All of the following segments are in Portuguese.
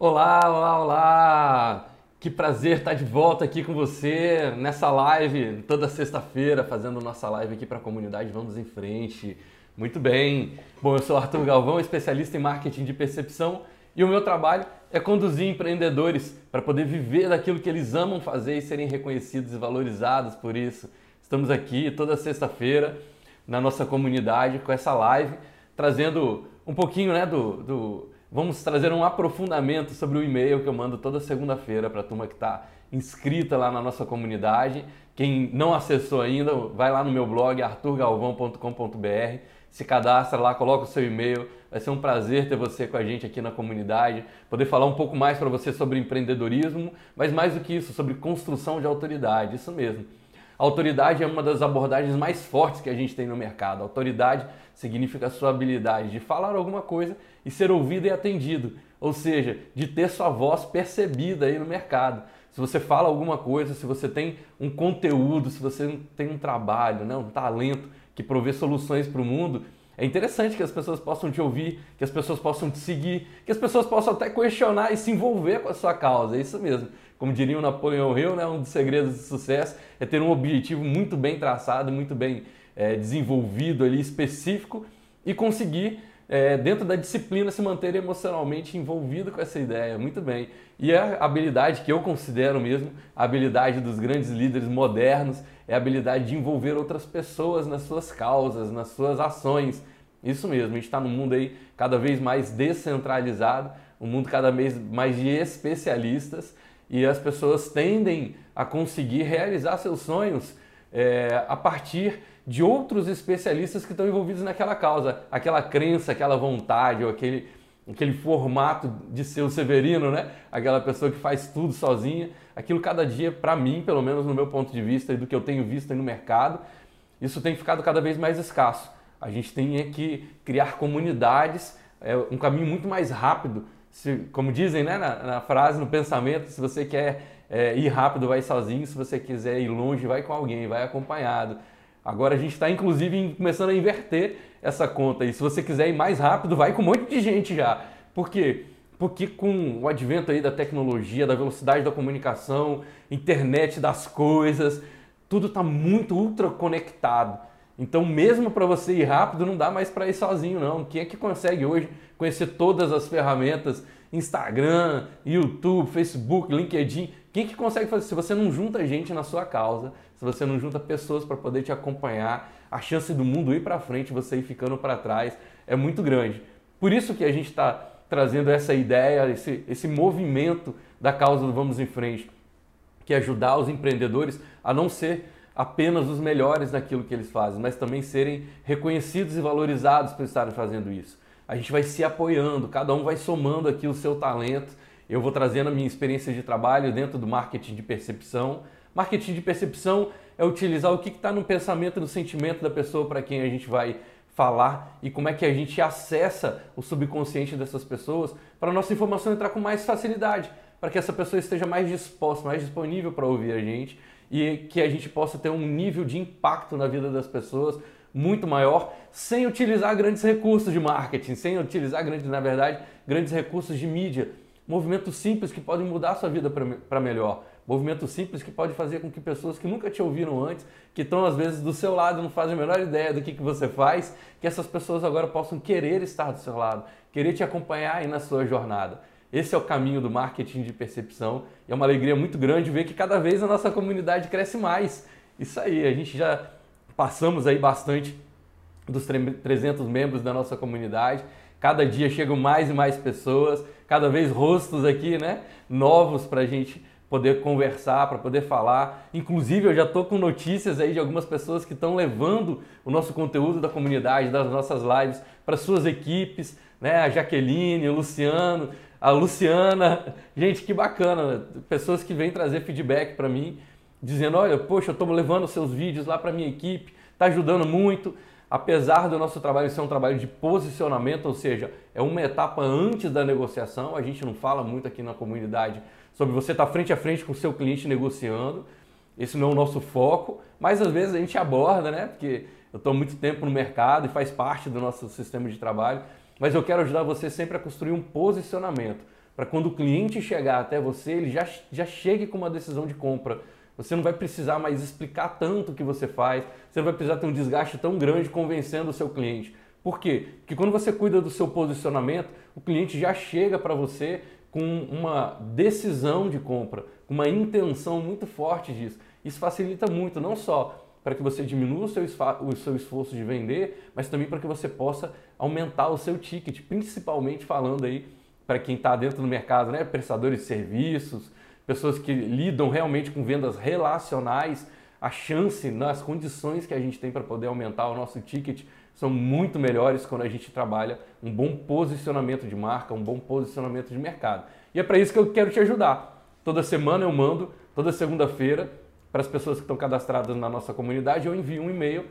Olá, olá, olá! Que prazer estar de volta aqui com você nessa live, toda sexta-feira, fazendo nossa live aqui para a comunidade Vamos em Frente. Muito bem! Bom, eu sou Arthur Galvão, especialista em marketing de percepção e o meu trabalho é conduzir empreendedores para poder viver daquilo que eles amam fazer e serem reconhecidos e valorizados por isso. Estamos aqui toda sexta-feira na nossa comunidade com essa live, trazendo um pouquinho né, do, do Vamos trazer um aprofundamento sobre o e-mail que eu mando toda segunda-feira para a turma que está inscrita lá na nossa comunidade. Quem não acessou ainda, vai lá no meu blog arturgalvão.com.br, se cadastra lá, coloca o seu e-mail. Vai ser um prazer ter você com a gente aqui na comunidade, poder falar um pouco mais para você sobre empreendedorismo, mas mais do que isso, sobre construção de autoridade. Isso mesmo. Autoridade é uma das abordagens mais fortes que a gente tem no mercado. Autoridade significa a sua habilidade de falar alguma coisa e ser ouvido e atendido, ou seja, de ter sua voz percebida aí no mercado. Se você fala alguma coisa, se você tem um conteúdo, se você tem um trabalho, né, um talento que provê soluções para o mundo, é interessante que as pessoas possam te ouvir, que as pessoas possam te seguir, que as pessoas possam até questionar e se envolver com a sua causa. É isso mesmo. Como diria o Napoleão Hill, né, um dos segredos do sucesso é ter um objetivo muito bem traçado, muito bem é, desenvolvido ali, específico, e conseguir é, dentro da disciplina, se manter emocionalmente envolvido com essa ideia. Muito bem. E a habilidade que eu considero mesmo, a habilidade dos grandes líderes modernos, é a habilidade de envolver outras pessoas nas suas causas, nas suas ações. Isso mesmo, a gente está num mundo aí cada vez mais descentralizado, um mundo cada vez mais de especialistas e as pessoas tendem a conseguir realizar seus sonhos é, a partir de outros especialistas que estão envolvidos naquela causa, aquela crença, aquela vontade, ou aquele, aquele formato de ser o Severino, né? Aquela pessoa que faz tudo sozinha. Aquilo cada dia, para mim, pelo menos no meu ponto de vista e do que eu tenho visto no mercado, isso tem ficado cada vez mais escasso. A gente tem é que criar comunidades, é um caminho muito mais rápido. Se, como dizem né, na, na, frase, no pensamento, se você quer é, ir rápido, vai sozinho. Se você quiser ir longe, vai com alguém, vai acompanhado. Agora a gente está inclusive começando a inverter essa conta. E se você quiser ir mais rápido, vai com um monte de gente já. Por quê? Porque com o advento aí da tecnologia, da velocidade da comunicação, internet das coisas, tudo está muito ultra conectado. Então, mesmo para você ir rápido, não dá mais para ir sozinho, não. Quem é que consegue hoje conhecer todas as ferramentas? Instagram, YouTube, Facebook, LinkedIn. Quem é que consegue fazer? Se você não junta gente na sua causa, se você não junta pessoas para poder te acompanhar, a chance do mundo ir para frente, você ir ficando para trás, é muito grande. Por isso que a gente está trazendo essa ideia, esse, esse movimento da causa do Vamos em Frente, que é ajudar os empreendedores a não ser apenas os melhores naquilo que eles fazem, mas também serem reconhecidos e valorizados por estarem fazendo isso. A gente vai se apoiando, cada um vai somando aqui o seu talento. Eu vou trazendo a minha experiência de trabalho dentro do marketing de percepção, Marketing de percepção é utilizar o que está no pensamento, no sentimento da pessoa para quem a gente vai falar e como é que a gente acessa o subconsciente dessas pessoas para a nossa informação entrar com mais facilidade, para que essa pessoa esteja mais disposta, mais disponível para ouvir a gente e que a gente possa ter um nível de impacto na vida das pessoas muito maior, sem utilizar grandes recursos de marketing, sem utilizar grandes, na verdade, grandes recursos de mídia. Movimentos simples que podem mudar a sua vida para melhor. Movimento simples que pode fazer com que pessoas que nunca te ouviram antes, que estão às vezes do seu lado, não fazem a menor ideia do que, que você faz, que essas pessoas agora possam querer estar do seu lado, querer te acompanhar aí na sua jornada. Esse é o caminho do marketing de percepção e é uma alegria muito grande ver que cada vez a nossa comunidade cresce mais. Isso aí, a gente já passamos aí bastante dos 300 membros da nossa comunidade. Cada dia chegam mais e mais pessoas, cada vez rostos aqui, né, novos para a gente poder conversar, para poder falar. Inclusive, eu já estou com notícias aí de algumas pessoas que estão levando o nosso conteúdo da comunidade, das nossas lives, para suas equipes, né? A Jaqueline, o Luciano, a Luciana. Gente, que bacana! Pessoas que vêm trazer feedback para mim, dizendo: olha, poxa, eu estou levando seus vídeos lá para minha equipe, está ajudando muito. Apesar do nosso trabalho ser um trabalho de posicionamento, ou seja, é uma etapa antes da negociação, a gente não fala muito aqui na comunidade sobre você estar frente a frente com o seu cliente negociando. Esse não é o nosso foco, mas às vezes a gente aborda, né? Porque eu estou muito tempo no mercado e faz parte do nosso sistema de trabalho. Mas eu quero ajudar você sempre a construir um posicionamento. para quando o cliente chegar até você, ele já, já chegue com uma decisão de compra. Você não vai precisar mais explicar tanto o que você faz, você não vai precisar ter um desgaste tão grande convencendo o seu cliente. Por quê? Porque quando você cuida do seu posicionamento, o cliente já chega para você com uma decisão de compra, com uma intenção muito forte disso. Isso facilita muito, não só para que você diminua o seu, o seu esforço de vender, mas também para que você possa aumentar o seu ticket, principalmente falando aí para quem está dentro do mercado, né? prestadores de serviços, pessoas que lidam realmente com vendas relacionais, a chance nas condições que a gente tem para poder aumentar o nosso ticket são muito melhores quando a gente trabalha um bom posicionamento de marca, um bom posicionamento de mercado. E é para isso que eu quero te ajudar. Toda semana eu mando, toda segunda-feira, para as pessoas que estão cadastradas na nossa comunidade, eu envio um e-mail.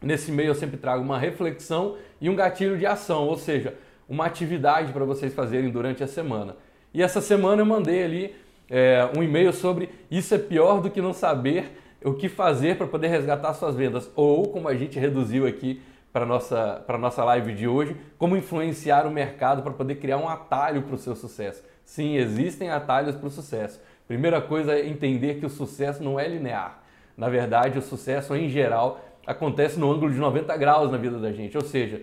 Nesse e-mail eu sempre trago uma reflexão e um gatilho de ação, ou seja, uma atividade para vocês fazerem durante a semana. E essa semana eu mandei ali é, um e-mail sobre isso é pior do que não saber o que fazer para poder resgatar suas vendas, ou como a gente reduziu aqui para a nossa, nossa live de hoje, como influenciar o mercado para poder criar um atalho para o seu sucesso. Sim, existem atalhos para o sucesso. Primeira coisa é entender que o sucesso não é linear. Na verdade, o sucesso em geral acontece no ângulo de 90 graus na vida da gente. Ou seja,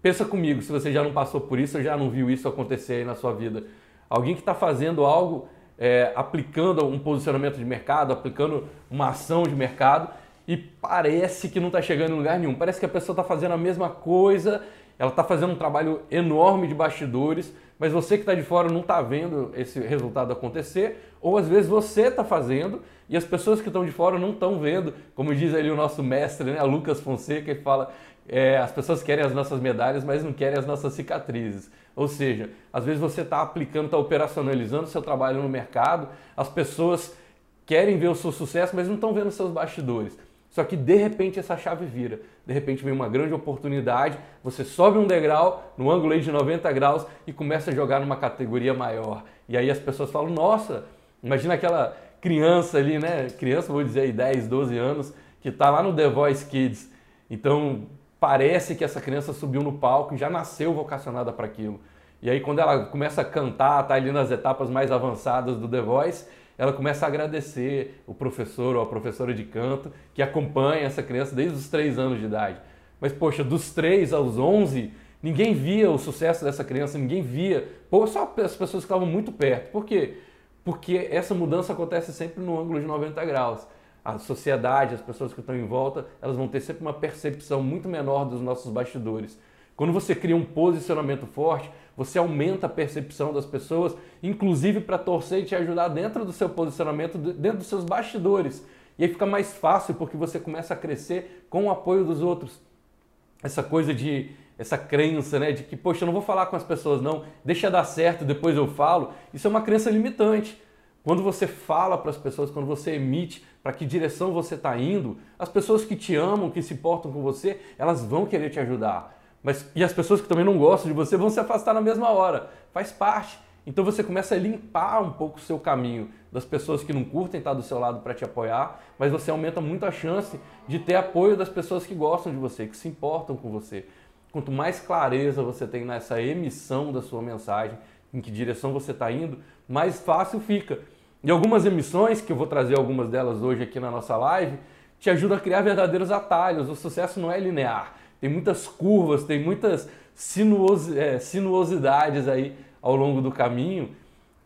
pensa comigo, se você já não passou por isso, ou já não viu isso acontecer aí na sua vida. Alguém que está fazendo algo, é, aplicando um posicionamento de mercado, aplicando uma ação de mercado e parece que não está chegando em lugar nenhum. Parece que a pessoa está fazendo a mesma coisa, ela está fazendo um trabalho enorme de bastidores, mas você que está de fora não está vendo esse resultado acontecer, ou às vezes você está fazendo e as pessoas que estão de fora não estão vendo, como diz ali o nosso mestre, né, Lucas Fonseca, ele fala, é, as pessoas querem as nossas medalhas, mas não querem as nossas cicatrizes. Ou seja, às vezes você está aplicando, está operacionalizando seu trabalho no mercado, as pessoas querem ver o seu sucesso, mas não estão vendo seus bastidores. Só que de repente essa chave vira. De repente vem uma grande oportunidade, você sobe um degrau no ângulo de 90 graus e começa a jogar numa categoria maior. E aí as pessoas falam: "Nossa, imagina aquela criança ali, né? Criança, vou dizer aí 10, 12 anos, que está lá no The Voice Kids. Então, parece que essa criança subiu no palco e já nasceu vocacionada para aquilo. E aí quando ela começa a cantar, tá ali nas etapas mais avançadas do The Voice, ela começa a agradecer o professor ou a professora de canto que acompanha essa criança desde os 3 anos de idade. Mas, poxa, dos 3 aos 11, ninguém via o sucesso dessa criança, ninguém via, ou só as pessoas que estavam muito perto. Por quê? Porque essa mudança acontece sempre no ângulo de 90 graus. A sociedade, as pessoas que estão em volta, elas vão ter sempre uma percepção muito menor dos nossos bastidores. Quando você cria um posicionamento forte, você aumenta a percepção das pessoas, inclusive para torcer e te ajudar dentro do seu posicionamento, dentro dos seus bastidores. E aí fica mais fácil porque você começa a crescer com o apoio dos outros. Essa coisa de essa crença, né, de que, poxa, eu não vou falar com as pessoas não, deixa dar certo, depois eu falo. Isso é uma crença limitante. Quando você fala para as pessoas, quando você emite para que direção você está indo, as pessoas que te amam, que se portam com você, elas vão querer te ajudar. Mas, e as pessoas que também não gostam de você vão se afastar na mesma hora. Faz parte. Então você começa a limpar um pouco o seu caminho das pessoas que não curtem estar do seu lado para te apoiar, mas você aumenta muito a chance de ter apoio das pessoas que gostam de você, que se importam com você. Quanto mais clareza você tem nessa emissão da sua mensagem, em que direção você está indo, mais fácil fica. E algumas emissões, que eu vou trazer algumas delas hoje aqui na nossa live, te ajudam a criar verdadeiros atalhos. O sucesso não é linear tem muitas curvas, tem muitas sinuos, é, sinuosidades aí ao longo do caminho,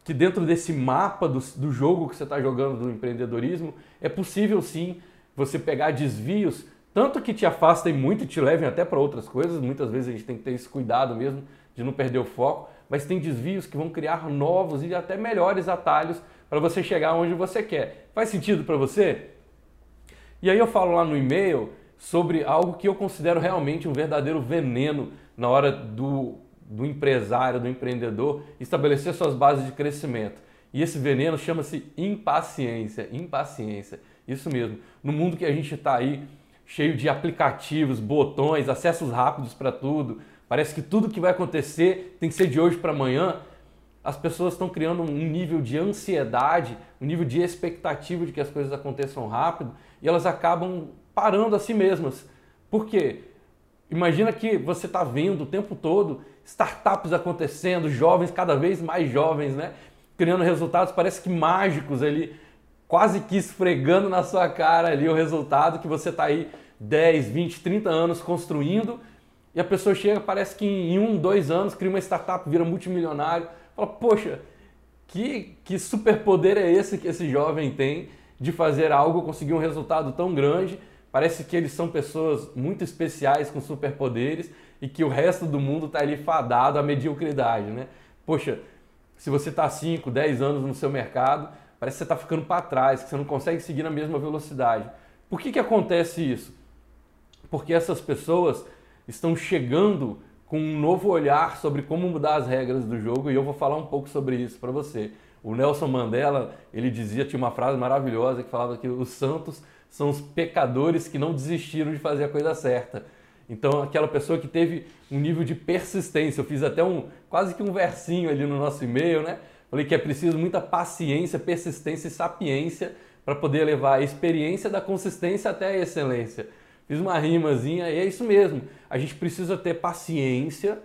que dentro desse mapa do, do jogo que você está jogando do empreendedorismo, é possível sim você pegar desvios, tanto que te afastem muito e te levem até para outras coisas, muitas vezes a gente tem que ter esse cuidado mesmo de não perder o foco, mas tem desvios que vão criar novos e até melhores atalhos para você chegar onde você quer. Faz sentido para você? E aí eu falo lá no e-mail sobre algo que eu considero realmente um verdadeiro veneno na hora do, do empresário, do empreendedor estabelecer suas bases de crescimento. E esse veneno chama-se impaciência. Impaciência. Isso mesmo. No mundo que a gente está aí, cheio de aplicativos, botões, acessos rápidos para tudo, parece que tudo que vai acontecer tem que ser de hoje para amanhã. As pessoas estão criando um nível de ansiedade, um nível de expectativa de que as coisas aconteçam rápido e elas acabam parando a si mesmas. Por quê? Imagina que você está vendo o tempo todo startups acontecendo, jovens, cada vez mais jovens, né? Criando resultados, parece que mágicos ali, quase que esfregando na sua cara ali o resultado que você está aí 10, 20, 30 anos construindo e a pessoa chega, parece que em um, dois anos cria uma startup, vira multimilionário, fala, poxa, que, que superpoder é esse que esse jovem tem de fazer algo, conseguir um resultado tão grande? Parece que eles são pessoas muito especiais com superpoderes e que o resto do mundo está ali fadado à mediocridade, né? Poxa, se você está 5, 10 anos no seu mercado, parece que você está ficando para trás, que você não consegue seguir na mesma velocidade. Por que, que acontece isso? Porque essas pessoas estão chegando com um novo olhar sobre como mudar as regras do jogo e eu vou falar um pouco sobre isso para você. O Nelson Mandela, ele dizia, tinha uma frase maravilhosa que falava que os santos são os pecadores que não desistiram de fazer a coisa certa. Então, aquela pessoa que teve um nível de persistência, eu fiz até um quase que um versinho ali no nosso e-mail, né? Falei que é preciso muita paciência, persistência e sapiência para poder levar a experiência da consistência até a excelência. Fiz uma rimazinha e é isso mesmo. A gente precisa ter paciência,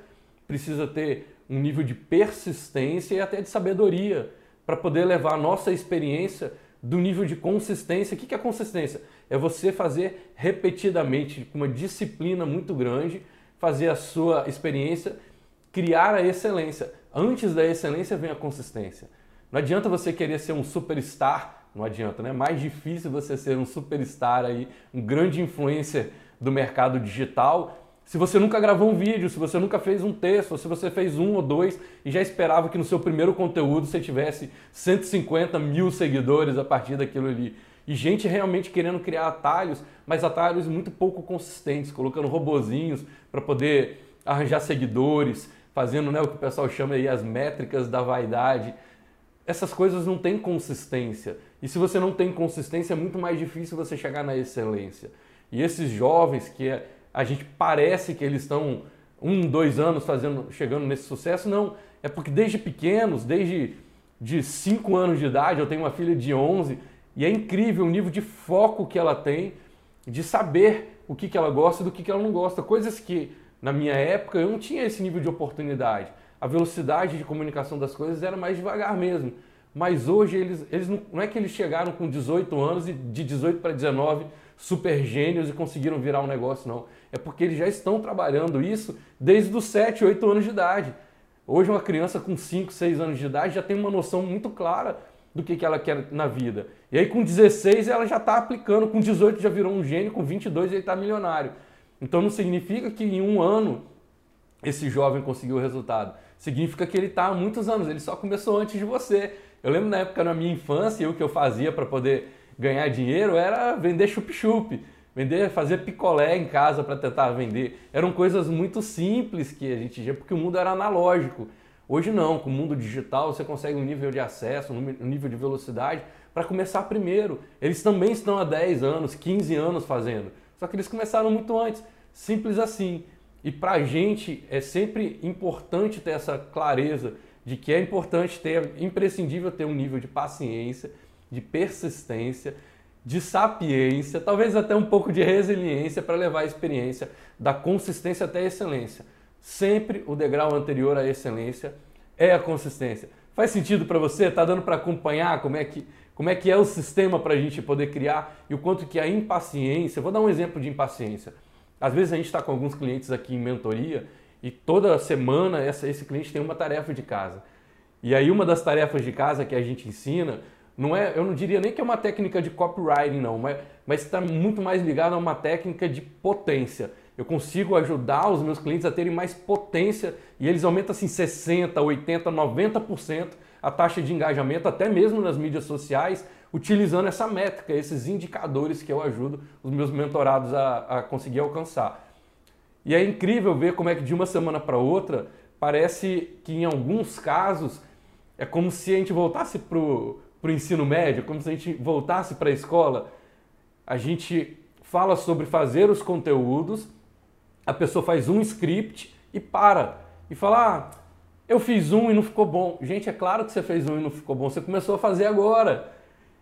precisa ter um nível de persistência e até de sabedoria para poder levar a nossa experiência do nível de consistência. O que é consistência? É você fazer repetidamente, com uma disciplina muito grande, fazer a sua experiência criar a excelência. Antes da excelência vem a consistência. Não adianta você querer ser um superstar não adianta, né? Mais difícil você ser um superstar aí, um grande influencer do mercado digital, se você nunca gravou um vídeo, se você nunca fez um texto, se você fez um ou dois e já esperava que no seu primeiro conteúdo você tivesse 150 mil seguidores a partir daquilo ali. E gente realmente querendo criar atalhos, mas atalhos muito pouco consistentes, colocando robozinhos para poder arranjar seguidores, fazendo né, o que o pessoal chama aí as métricas da vaidade essas coisas não têm consistência. E se você não tem consistência, é muito mais difícil você chegar na excelência. E esses jovens que é, a gente parece que eles estão um, dois anos fazendo, chegando nesse sucesso, não. É porque desde pequenos, desde de 5 anos de idade, eu tenho uma filha de 11 e é incrível o nível de foco que ela tem de saber o que, que ela gosta e do que, que ela não gosta. Coisas que na minha época eu não tinha esse nível de oportunidade a velocidade de comunicação das coisas era mais devagar mesmo. Mas hoje eles, eles não, não é que eles chegaram com 18 anos e de 18 para 19 super gênios e conseguiram virar um negócio, não. É porque eles já estão trabalhando isso desde os 7, 8 anos de idade. Hoje uma criança com 5, 6 anos de idade já tem uma noção muito clara do que, que ela quer na vida. E aí com 16 ela já está aplicando, com 18 já virou um gênio, com 22 ele está milionário. Então não significa que em um ano esse jovem conseguiu o resultado significa que ele está há muitos anos, ele só começou antes de você. Eu lembro na época, na minha infância, o que eu fazia para poder ganhar dinheiro era vender chup-chup, vender, fazer picolé em casa para tentar vender. Eram coisas muito simples que a gente tinha, porque o mundo era analógico. Hoje não, com o mundo digital você consegue um nível de acesso, um nível de velocidade para começar primeiro. Eles também estão há 10 anos, 15 anos fazendo, só que eles começaram muito antes. Simples assim. E para a gente é sempre importante ter essa clareza de que é importante ter, imprescindível ter um nível de paciência, de persistência, de sapiência, talvez até um pouco de resiliência para levar a experiência da consistência até a excelência. Sempre o degrau anterior à excelência é a consistência. Faz sentido para você? Está dando para acompanhar como é que como é que é o sistema para a gente poder criar e o quanto que a impaciência. Vou dar um exemplo de impaciência. Às vezes a gente está com alguns clientes aqui em mentoria e toda semana essa, esse cliente tem uma tarefa de casa. E aí uma das tarefas de casa que a gente ensina, não é, eu não diria nem que é uma técnica de copywriting não, mas está muito mais ligado a uma técnica de potência. Eu consigo ajudar os meus clientes a terem mais potência e eles aumentam assim 60, 80, 90% a taxa de engajamento, até mesmo nas mídias sociais, utilizando essa métrica, esses indicadores que eu ajudo os meus mentorados a, a conseguir alcançar. E é incrível ver como é que de uma semana para outra parece que em alguns casos é como se a gente voltasse para o ensino médio, como se a gente voltasse para a escola. A gente fala sobre fazer os conteúdos, a pessoa faz um script e para. E fala, ah, eu fiz um e não ficou bom. Gente, é claro que você fez um e não ficou bom, você começou a fazer agora.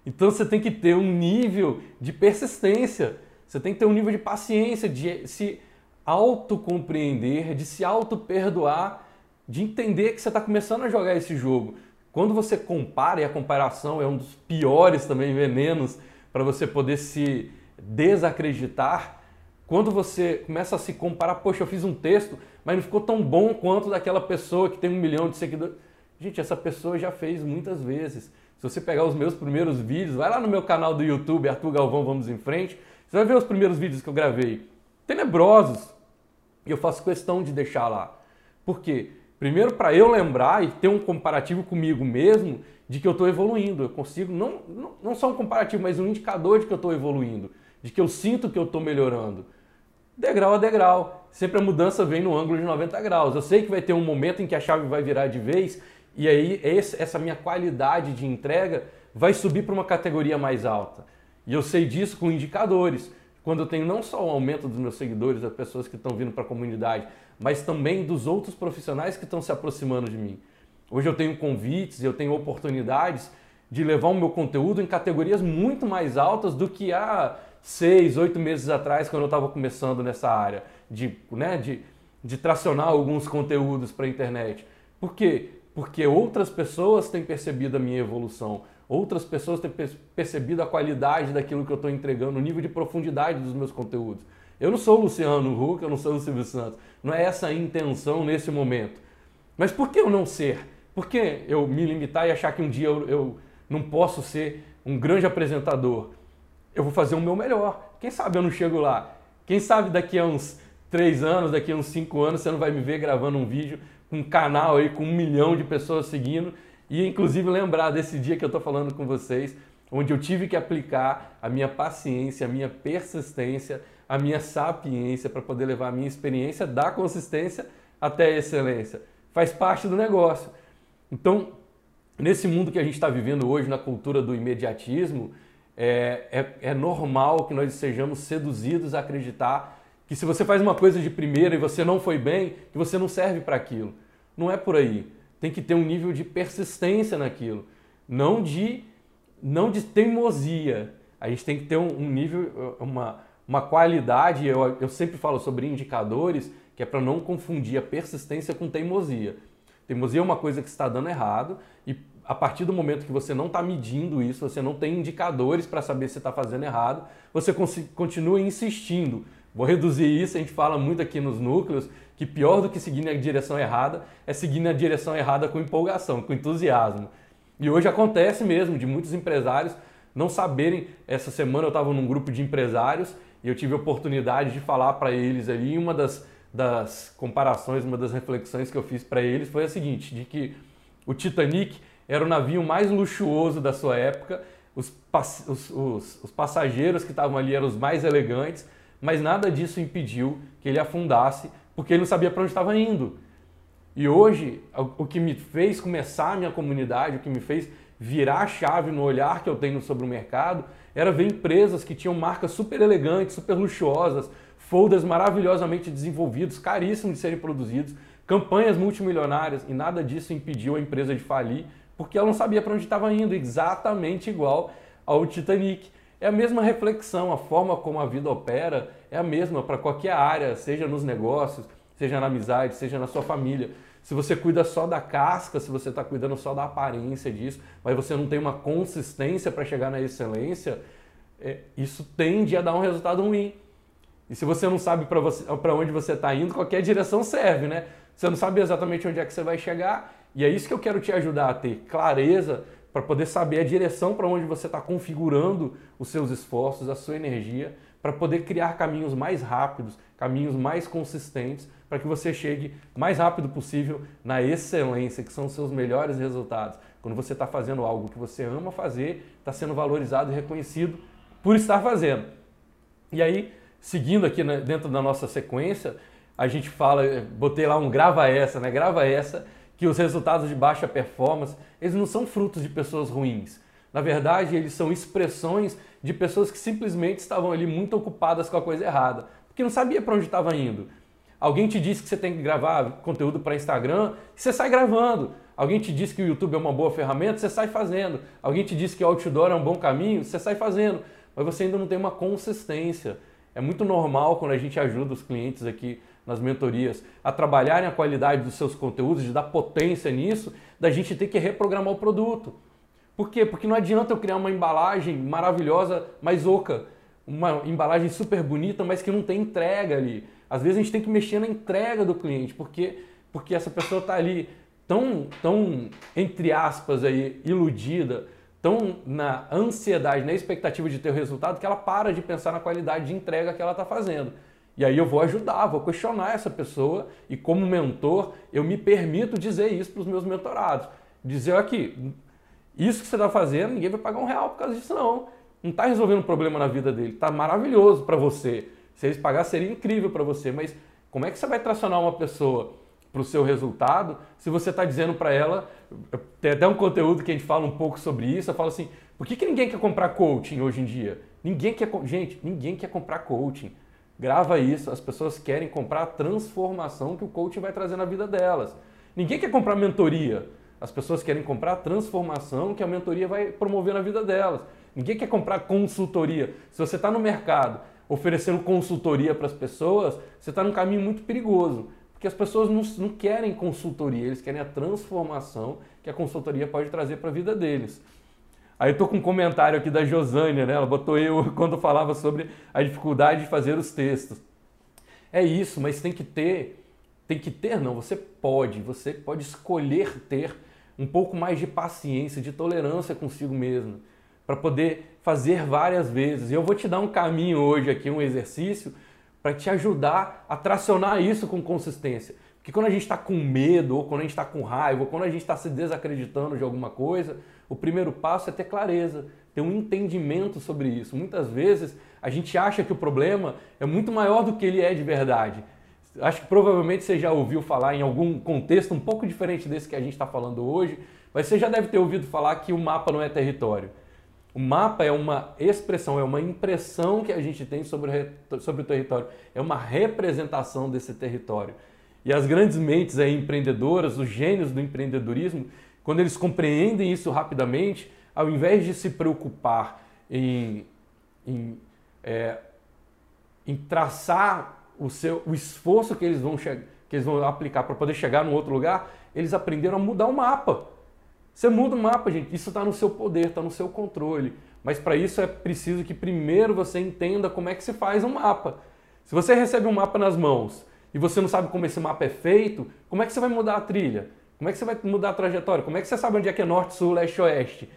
Então você tem que ter um nível de persistência, você tem que ter um nível de paciência, de se autocompreender, de se auto-perdoar, de entender que você está começando a jogar esse jogo. Quando você compara, e a comparação é um dos piores também venenos para você poder se desacreditar, quando você começa a se comparar, poxa, eu fiz um texto, mas não ficou tão bom quanto daquela pessoa que tem um milhão de seguidores. Gente, essa pessoa já fez muitas vezes. Se você pegar os meus primeiros vídeos, vai lá no meu canal do YouTube, Arthur Galvão, vamos em frente, você vai ver os primeiros vídeos que eu gravei. Tenebrosos. E eu faço questão de deixar lá. Por quê? Primeiro, para eu lembrar e ter um comparativo comigo mesmo de que eu estou evoluindo. Eu consigo, não, não, não só um comparativo, mas um indicador de que eu estou evoluindo, de que eu sinto que eu estou melhorando. Degrau a degrau. Sempre a mudança vem no ângulo de 90 graus. Eu sei que vai ter um momento em que a chave vai virar de vez e aí essa minha qualidade de entrega vai subir para uma categoria mais alta. E eu sei disso com indicadores. Quando eu tenho não só o aumento dos meus seguidores, das pessoas que estão vindo para a comunidade, mas também dos outros profissionais que estão se aproximando de mim. Hoje eu tenho convites, eu tenho oportunidades de levar o meu conteúdo em categorias muito mais altas do que há seis, oito meses atrás, quando eu estava começando nessa área de, né, de, de tracionar alguns conteúdos para a internet. Por quê? Porque outras pessoas têm percebido a minha evolução, outras pessoas têm percebido a qualidade daquilo que eu estou entregando, o nível de profundidade dos meus conteúdos. Eu não sou o Luciano Huck, eu não sou o Silvio Santos. Não é essa a intenção nesse momento. Mas por que eu não ser? Por que eu me limitar e achar que um dia eu, eu não posso ser um grande apresentador? Eu vou fazer o meu melhor. Quem sabe eu não chego lá? Quem sabe daqui a uns três anos, daqui a uns cinco anos, você não vai me ver gravando um vídeo um canal aí com um milhão de pessoas seguindo e inclusive lembrar desse dia que eu estou falando com vocês, onde eu tive que aplicar a minha paciência, a minha persistência, a minha sapiência para poder levar a minha experiência da consistência até a excelência. Faz parte do negócio. Então, nesse mundo que a gente está vivendo hoje, na cultura do imediatismo, é, é, é normal que nós sejamos seduzidos a acreditar que se você faz uma coisa de primeira e você não foi bem, que você não serve para aquilo. Não é por aí. Tem que ter um nível de persistência naquilo, não de não de teimosia. A gente tem que ter um, um nível, uma, uma qualidade. Eu, eu sempre falo sobre indicadores, que é para não confundir a persistência com teimosia. Teimosia é uma coisa que está dando errado e a partir do momento que você não está medindo isso, você não tem indicadores para saber se está fazendo errado, você continua insistindo. Vou reduzir isso, a gente fala muito aqui nos núcleos que pior do que seguir na direção errada é seguir na direção errada com empolgação, com entusiasmo. E hoje acontece mesmo de muitos empresários não saberem. Essa semana eu estava num grupo de empresários e eu tive a oportunidade de falar para eles ali. Uma das, das comparações, uma das reflexões que eu fiz para eles foi a seguinte: de que o Titanic era o navio mais luxuoso da sua época, os, os, os, os passageiros que estavam ali eram os mais elegantes mas nada disso impediu que ele afundasse, porque ele não sabia para onde estava indo. E hoje, o que me fez começar a minha comunidade, o que me fez virar a chave no olhar que eu tenho sobre o mercado, era ver empresas que tinham marcas super elegantes, super luxuosas, folders maravilhosamente desenvolvidos, caríssimos de serem produzidos, campanhas multimilionárias, e nada disso impediu a empresa de falir, porque ela não sabia para onde estava indo, exatamente igual ao Titanic. É a mesma reflexão, a forma como a vida opera é a mesma para qualquer área, seja nos negócios, seja na amizade, seja na sua família. Se você cuida só da casca, se você está cuidando só da aparência disso, mas você não tem uma consistência para chegar na excelência, é, isso tende a dar um resultado ruim. E se você não sabe para onde você está indo, qualquer direção serve, né? Você não sabe exatamente onde é que você vai chegar, e é isso que eu quero te ajudar a ter clareza para poder saber a direção para onde você está configurando os seus esforços, a sua energia, para poder criar caminhos mais rápidos, caminhos mais consistentes, para que você chegue mais rápido possível na excelência, que são os seus melhores resultados. Quando você está fazendo algo que você ama fazer, está sendo valorizado e reconhecido por estar fazendo. E aí, seguindo aqui dentro da nossa sequência, a gente fala, botei lá um grava essa, né? Grava essa que os resultados de baixa performance, eles não são frutos de pessoas ruins. Na verdade, eles são expressões de pessoas que simplesmente estavam ali muito ocupadas com a coisa errada, porque não sabia para onde estava indo. Alguém te disse que você tem que gravar conteúdo para Instagram, você sai gravando. Alguém te disse que o YouTube é uma boa ferramenta, você sai fazendo. Alguém te disse que o outdoor é um bom caminho, você sai fazendo. Mas você ainda não tem uma consistência. É muito normal quando a gente ajuda os clientes aqui nas mentorias a trabalharem a qualidade dos seus conteúdos, de dar potência nisso, da gente ter que reprogramar o produto. Por quê? Porque não adianta eu criar uma embalagem maravilhosa, mas oca, uma embalagem super bonita, mas que não tem entrega ali. Às vezes a gente tem que mexer na entrega do cliente, porque, porque essa pessoa está ali tão, tão, entre aspas, aí, iludida, tão na ansiedade, na expectativa de ter o resultado, que ela para de pensar na qualidade de entrega que ela está fazendo. E aí eu vou ajudar, vou questionar essa pessoa e como mentor eu me permito dizer isso para os meus mentorados. Dizer aqui, isso que você está fazendo, ninguém vai pagar um real por causa disso não. Não está resolvendo um problema na vida dele, está maravilhoso para você. Se eles pagassem seria incrível para você, mas como é que você vai tracionar uma pessoa para o seu resultado se você está dizendo para ela, tem até um conteúdo que a gente fala um pouco sobre isso, eu falo assim, por que, que ninguém quer comprar coaching hoje em dia? Ninguém quer, gente, ninguém quer comprar coaching. Grava isso, as pessoas querem comprar a transformação que o coaching vai trazer na vida delas. Ninguém quer comprar mentoria. As pessoas querem comprar a transformação que a mentoria vai promover na vida delas. Ninguém quer comprar consultoria. Se você está no mercado oferecendo consultoria para as pessoas, você está num caminho muito perigoso. Porque as pessoas não, não querem consultoria, eles querem a transformação que a consultoria pode trazer para a vida deles. Aí eu com um comentário aqui da Josânia, né? Ela botou eu quando falava sobre a dificuldade de fazer os textos. É isso, mas tem que ter, tem que ter não, você pode, você pode escolher ter um pouco mais de paciência, de tolerância consigo mesmo, para poder fazer várias vezes. E eu vou te dar um caminho hoje aqui, um exercício para te ajudar a tracionar isso com consistência. Porque quando a gente está com medo, ou quando a gente está com raiva, ou quando a gente está se desacreditando de alguma coisa, o primeiro passo é ter clareza, ter um entendimento sobre isso. Muitas vezes a gente acha que o problema é muito maior do que ele é de verdade. Acho que provavelmente você já ouviu falar em algum contexto um pouco diferente desse que a gente está falando hoje, mas você já deve ter ouvido falar que o mapa não é território. O mapa é uma expressão, é uma impressão que a gente tem sobre, sobre o território, é uma representação desse território. E as grandes mentes aí, empreendedoras, os gênios do empreendedorismo, quando eles compreendem isso rapidamente, ao invés de se preocupar em, em, é, em traçar o, seu, o esforço que eles vão, que eles vão aplicar para poder chegar num outro lugar, eles aprenderam a mudar o mapa. Você muda o mapa, gente. Isso está no seu poder, está no seu controle. Mas para isso é preciso que primeiro você entenda como é que se faz um mapa. Se você recebe um mapa nas mãos e você não sabe como esse mapa é feito, como é que você vai mudar a trilha? Como é que você vai mudar a trajetória? Como é que você sabe onde é que é norte, sul, leste, oeste?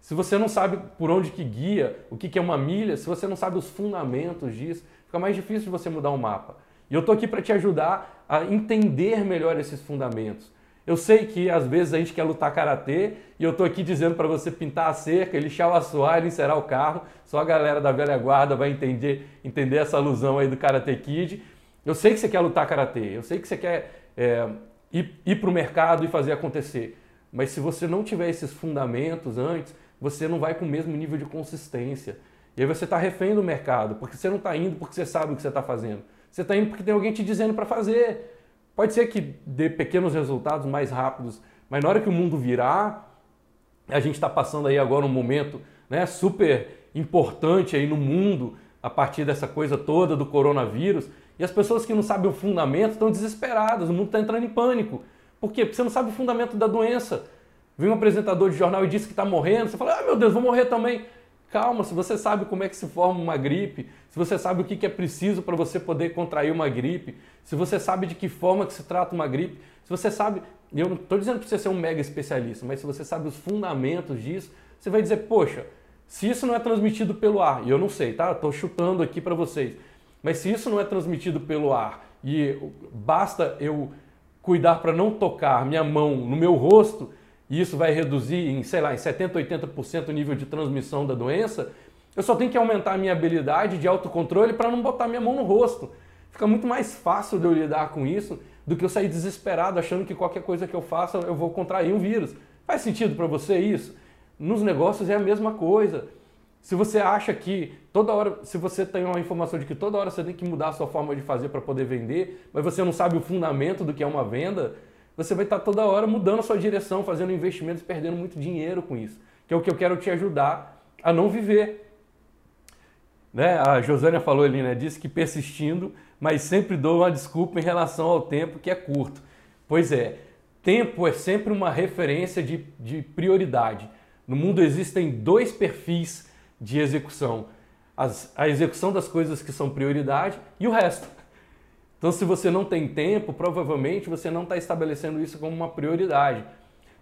Se você não sabe por onde que guia, o que, que é uma milha, se você não sabe os fundamentos disso, fica mais difícil de você mudar um mapa. E eu estou aqui para te ajudar a entender melhor esses fundamentos. Eu sei que às vezes a gente quer lutar karatê e eu tô aqui dizendo para você pintar a cerca, lixar o assoalho, encerar o carro. Só a galera da velha guarda vai entender, entender essa alusão aí do Karate Kid. Eu sei que você quer lutar karatê, eu sei que você quer é, ir, ir para o mercado e fazer acontecer. Mas se você não tiver esses fundamentos antes, você não vai com o mesmo nível de consistência. E aí você está refém do mercado, porque você não está indo porque você sabe o que você está fazendo. Você está indo porque tem alguém te dizendo para fazer. Pode ser que dê pequenos resultados mais rápidos, mas na hora que o mundo virar, a gente está passando aí agora um momento né, super importante aí no mundo a partir dessa coisa toda do coronavírus. E as pessoas que não sabem o fundamento estão desesperadas, o mundo está entrando em pânico. Por quê? Porque você não sabe o fundamento da doença. Vem um apresentador de jornal e disse que está morrendo, você fala, ah meu Deus, vou morrer também. Calma, se você sabe como é que se forma uma gripe, se você sabe o que é preciso para você poder contrair uma gripe, se você sabe de que forma que se trata uma gripe, se você sabe, eu não estou dizendo para você ser um mega especialista, mas se você sabe os fundamentos disso, você vai dizer, poxa, se isso não é transmitido pelo ar, e eu não sei, tá? Estou chutando aqui para vocês, mas se isso não é transmitido pelo ar e basta eu cuidar para não tocar minha mão no meu rosto, e isso vai reduzir em, sei lá, em 70, 80% o nível de transmissão da doença, eu só tenho que aumentar a minha habilidade de autocontrole para não botar minha mão no rosto. Fica muito mais fácil de eu lidar com isso do que eu sair desesperado achando que qualquer coisa que eu faça eu vou contrair um vírus. Faz sentido para você isso? Nos negócios é a mesma coisa. Se você acha que toda hora, se você tem uma informação de que toda hora você tem que mudar a sua forma de fazer para poder vender, mas você não sabe o fundamento do que é uma venda, você vai estar toda hora mudando a sua direção, fazendo investimentos, perdendo muito dinheiro com isso. Que é o que eu quero te ajudar a não viver. Né? A Josânia falou ali, né? Disse que persistindo, mas sempre dou uma desculpa em relação ao tempo que é curto. Pois é, tempo é sempre uma referência de, de prioridade. No mundo existem dois perfis de execução: As, a execução das coisas que são prioridade e o resto. Então, se você não tem tempo, provavelmente você não está estabelecendo isso como uma prioridade.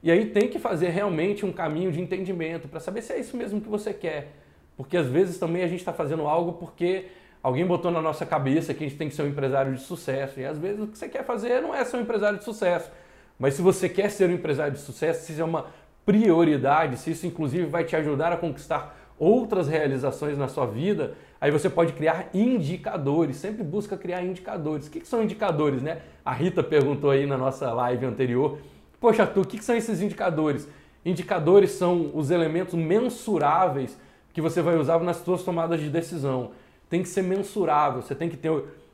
E aí tem que fazer realmente um caminho de entendimento para saber se é isso mesmo que você quer. Porque às vezes também a gente está fazendo algo porque alguém botou na nossa cabeça que a gente tem que ser um empresário de sucesso. E às vezes o que você quer fazer não é ser um empresário de sucesso. Mas se você quer ser um empresário de sucesso, se isso é uma prioridade, se isso inclusive vai te ajudar a conquistar outras realizações na sua vida, aí você pode criar indicadores. Sempre busca criar indicadores. O que, são indicadores, né? A Rita perguntou aí na nossa live anterior. Poxa, Arthur, o que são esses indicadores? Indicadores são os elementos mensuráveis que você vai usar nas suas tomadas de decisão. Tem que ser mensurável, você tem que ter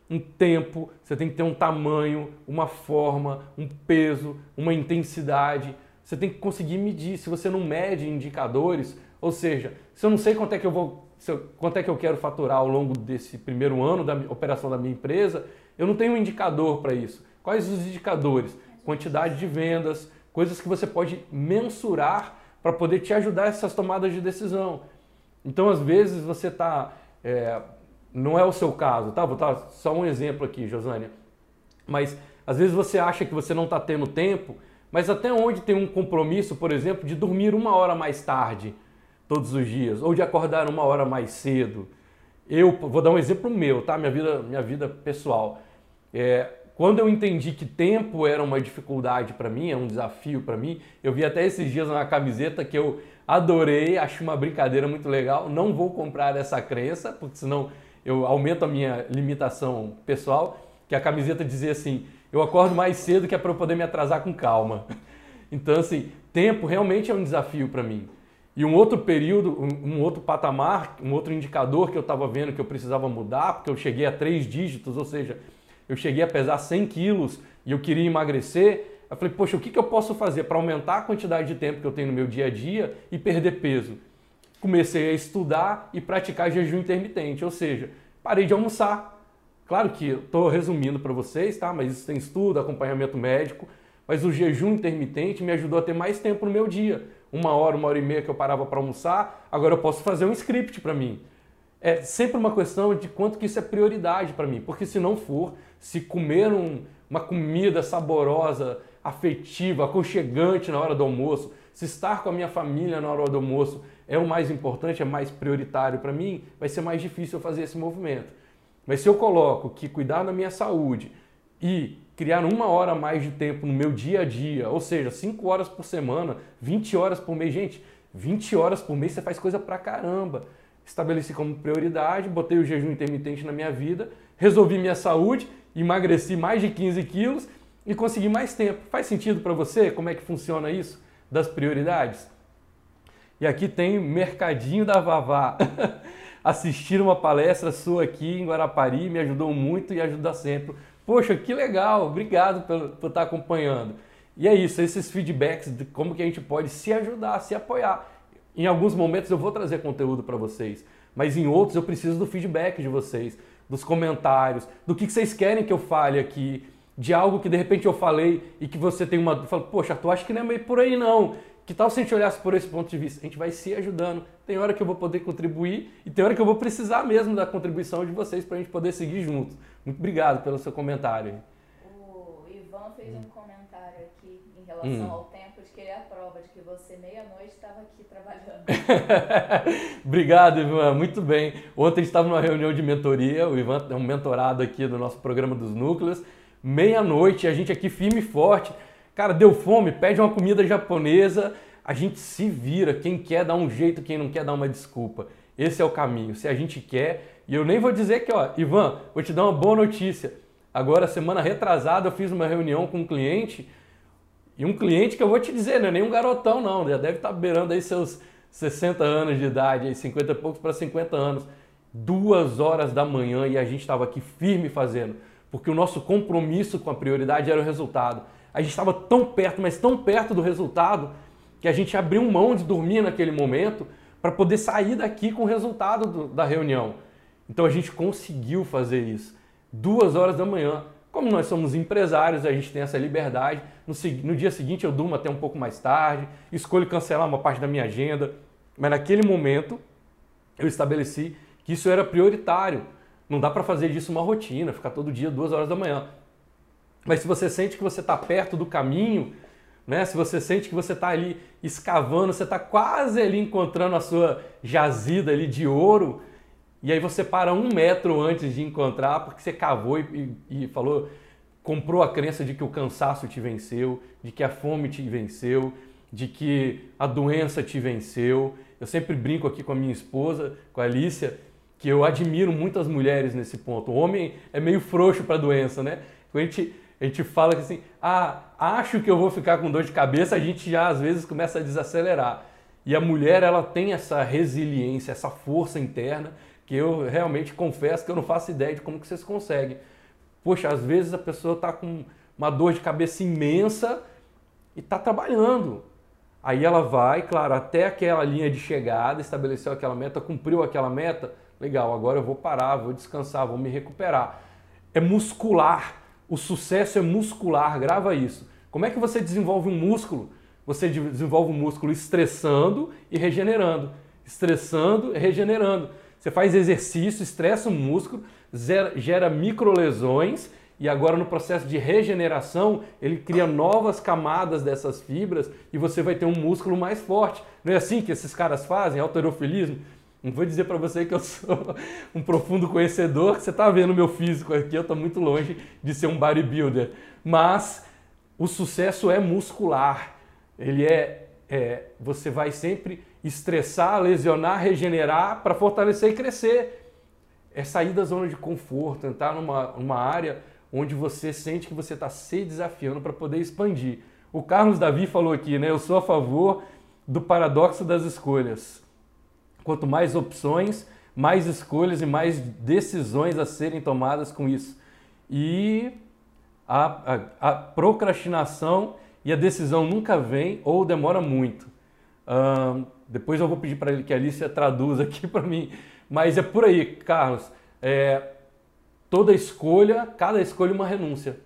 um tempo, você tem que ter um tamanho, uma forma, um peso, uma intensidade. Você tem que conseguir medir. Se você não mede indicadores, ou seja, se eu não sei quanto é que eu vou, eu, quanto é que eu quero faturar ao longo desse primeiro ano da operação da minha empresa, eu não tenho um indicador para isso. Quais os indicadores? Quantidade de vendas, coisas que você pode mensurar para poder te ajudar essas tomadas de decisão. Então, às vezes, você está. É, não é o seu caso, tá? Vou dar só um exemplo aqui, Josânia. Mas às vezes você acha que você não está tendo tempo, mas até onde tem um compromisso, por exemplo, de dormir uma hora mais tarde todos os dias, ou de acordar uma hora mais cedo. Eu vou dar um exemplo meu, tá? Minha vida, minha vida pessoal. É, quando eu entendi que tempo era uma dificuldade para mim, é um desafio para mim, eu vi até esses dias uma camiseta que eu adorei, acho uma brincadeira muito legal. Não vou comprar essa crença, porque senão eu aumento a minha limitação pessoal, que a camiseta dizia assim: eu acordo mais cedo que é para eu poder me atrasar com calma. Então, assim, tempo realmente é um desafio para mim. E um outro período, um, um, outro patamar, um outro indicador que eu estava vendo que eu precisava mudar, porque eu cheguei a três dígitos, ou seja, eu cheguei a pesar 100 quilos e eu queria emagrecer. Eu falei, poxa, o que, que eu posso fazer para aumentar a quantidade de tempo que eu tenho no meu dia a dia e perder peso? comecei a estudar e praticar jejum intermitente, ou seja, parei de almoçar. Claro que estou resumindo para vocês, tá? Mas isso tem estudo, acompanhamento médico. Mas o jejum intermitente me ajudou a ter mais tempo no meu dia. Uma hora, uma hora e meia que eu parava para almoçar, agora eu posso fazer um script para mim. É sempre uma questão de quanto que isso é prioridade para mim. Porque se não for, se comer um, uma comida saborosa, afetiva, aconchegante na hora do almoço, se estar com a minha família na hora do almoço é o mais importante, é mais prioritário para mim, vai ser mais difícil eu fazer esse movimento. Mas se eu coloco que cuidar da minha saúde e criar uma hora a mais de tempo no meu dia a dia, ou seja, 5 horas por semana, 20 horas por mês, gente, 20 horas por mês você faz coisa pra caramba. Estabeleci como prioridade, botei o jejum intermitente na minha vida, resolvi minha saúde, emagreci mais de 15 quilos e consegui mais tempo. Faz sentido para você? Como é que funciona isso das prioridades? E aqui tem Mercadinho da Vavá. Assistir uma palestra sua aqui em Guarapari me ajudou muito e ajuda sempre. Poxa, que legal! Obrigado por, por estar acompanhando. E é isso, esses feedbacks de como que a gente pode se ajudar, se apoiar. Em alguns momentos eu vou trazer conteúdo para vocês, mas em outros eu preciso do feedback de vocês, dos comentários, do que, que vocês querem que eu fale aqui, de algo que de repente eu falei e que você tem uma. Fala, Poxa, tu acha que não é meio por aí não. Que tal se a gente olhasse por esse ponto de vista? A gente vai se ajudando. Tem hora que eu vou poder contribuir e tem hora que eu vou precisar mesmo da contribuição de vocês para a gente poder seguir juntos. Muito obrigado pelo seu comentário. O Ivan fez um comentário aqui em relação hum. ao tempo de que ele é a prova de que você meia-noite estava aqui trabalhando. obrigado, Ivan. Muito bem. Ontem a gente estava numa reunião de mentoria. O Ivan é um mentorado aqui do nosso programa dos núcleos. Meia-noite, a gente aqui firme e forte Cara, deu fome, pede uma comida japonesa, a gente se vira. Quem quer dá um jeito, quem não quer dá uma desculpa. Esse é o caminho. Se a gente quer, e eu nem vou dizer que, ó, Ivan, vou te dar uma boa notícia. Agora, semana retrasada, eu fiz uma reunião com um cliente, e um cliente que eu vou te dizer, não é nem um garotão, não, já deve estar beirando aí seus 60 anos de idade, aí 50 e poucos para 50 anos. Duas horas da manhã e a gente estava aqui firme fazendo, porque o nosso compromisso com a prioridade era o resultado a gente estava tão perto, mas tão perto do resultado, que a gente abriu mão de dormir naquele momento para poder sair daqui com o resultado do, da reunião. Então a gente conseguiu fazer isso. Duas horas da manhã. Como nós somos empresários, a gente tem essa liberdade. No, no dia seguinte eu durmo até um pouco mais tarde, escolho cancelar uma parte da minha agenda. Mas naquele momento eu estabeleci que isso era prioritário. Não dá para fazer disso uma rotina, ficar todo dia duas horas da manhã. Mas se você sente que você está perto do caminho, né? se você sente que você está ali escavando, você está quase ali encontrando a sua jazida ali de ouro, e aí você para um metro antes de encontrar, porque você cavou e, e, e falou, comprou a crença de que o cansaço te venceu, de que a fome te venceu, de que a doença te venceu. Eu sempre brinco aqui com a minha esposa, com a Alicia, que eu admiro muitas mulheres nesse ponto. O homem é meio frouxo para a doença, né? A gente, a gente fala que assim, ah, acho que eu vou ficar com dor de cabeça, a gente já às vezes começa a desacelerar. E a mulher, ela tem essa resiliência, essa força interna, que eu realmente confesso que eu não faço ideia de como que vocês conseguem. Poxa, às vezes a pessoa está com uma dor de cabeça imensa e está trabalhando. Aí ela vai, claro, até aquela linha de chegada, estabeleceu aquela meta, cumpriu aquela meta, Legal, agora eu vou parar, vou descansar, vou me recuperar. É muscular. O sucesso é muscular, grava isso. Como é que você desenvolve um músculo? Você desenvolve um músculo estressando e regenerando. Estressando e regenerando. Você faz exercício, estressa o músculo, gera microlesões e agora no processo de regeneração ele cria novas camadas dessas fibras e você vai ter um músculo mais forte. Não é assim que esses caras fazem, alterofilismo? Não vou dizer para você que eu sou um profundo conhecedor, que você está vendo meu físico aqui, eu estou muito longe de ser um bodybuilder. Mas o sucesso é muscular. Ele é, é você vai sempre estressar, lesionar, regenerar para fortalecer e crescer. É sair da zona de conforto, entrar numa, numa área onde você sente que você está se desafiando para poder expandir. O Carlos Davi falou aqui, né? Eu sou a favor do paradoxo das escolhas. Quanto mais opções, mais escolhas e mais decisões a serem tomadas com isso. E a, a, a procrastinação e a decisão nunca vem ou demora muito. Uh, depois eu vou pedir para ele que a Alicia traduza aqui para mim. Mas é por aí, Carlos. É, toda escolha, cada escolha é uma renúncia.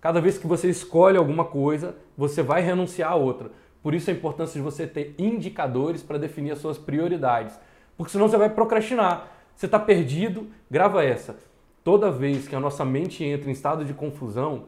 Cada vez que você escolhe alguma coisa, você vai renunciar a outra. Por isso a importância de você ter indicadores para definir as suas prioridades. Porque senão você vai procrastinar. Você está perdido, grava essa. Toda vez que a nossa mente entra em estado de confusão,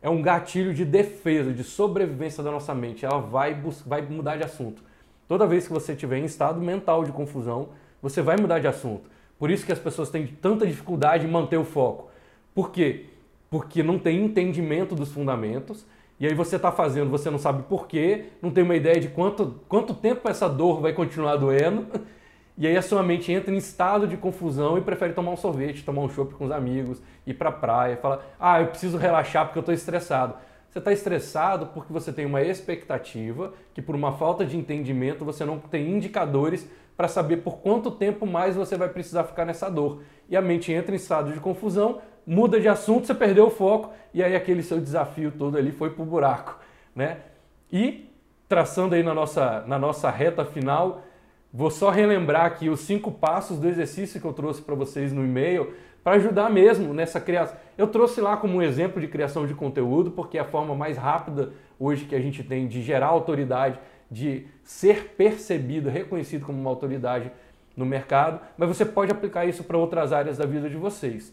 é um gatilho de defesa, de sobrevivência da nossa mente. Ela vai, vai mudar de assunto. Toda vez que você estiver em estado mental de confusão, você vai mudar de assunto. Por isso que as pessoas têm tanta dificuldade em manter o foco. Por quê? Porque não tem entendimento dos fundamentos e aí você está fazendo, você não sabe por quê, não tem uma ideia de quanto, quanto tempo essa dor vai continuar doendo, e aí a sua mente entra em estado de confusão e prefere tomar um sorvete, tomar um chopp com os amigos, ir para a praia, fala: "Ah, eu preciso relaxar porque eu estou estressado". Você está estressado porque você tem uma expectativa que por uma falta de entendimento você não tem indicadores para saber por quanto tempo mais você vai precisar ficar nessa dor. E a mente entra em estado de confusão, muda de assunto, você perdeu o foco e aí aquele seu desafio todo ali foi pro buraco, né? E traçando aí na nossa, na nossa reta final, vou só relembrar aqui os cinco passos do exercício que eu trouxe para vocês no e-mail para ajudar mesmo nessa criação. Eu trouxe lá como um exemplo de criação de conteúdo, porque é a forma mais rápida hoje que a gente tem de gerar autoridade, de ser percebido, reconhecido como uma autoridade no mercado, mas você pode aplicar isso para outras áreas da vida de vocês.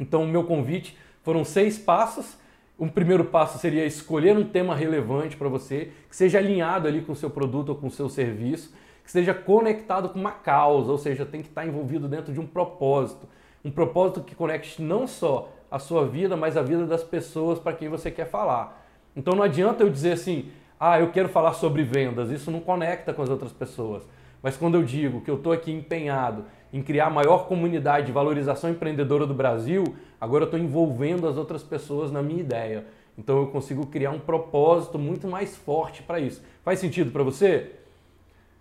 Então, o meu convite foram seis passos. Um primeiro passo seria escolher um tema relevante para você, que seja alinhado ali com o seu produto ou com o seu serviço, que esteja conectado com uma causa, ou seja, tem que estar envolvido dentro de um propósito. Um propósito que conecte não só a sua vida, mas a vida das pessoas para quem você quer falar. Então não adianta eu dizer assim, ah, eu quero falar sobre vendas, isso não conecta com as outras pessoas. Mas quando eu digo que eu estou aqui empenhado em criar a maior comunidade de valorização empreendedora do Brasil, agora eu estou envolvendo as outras pessoas na minha ideia. Então eu consigo criar um propósito muito mais forte para isso. Faz sentido para você?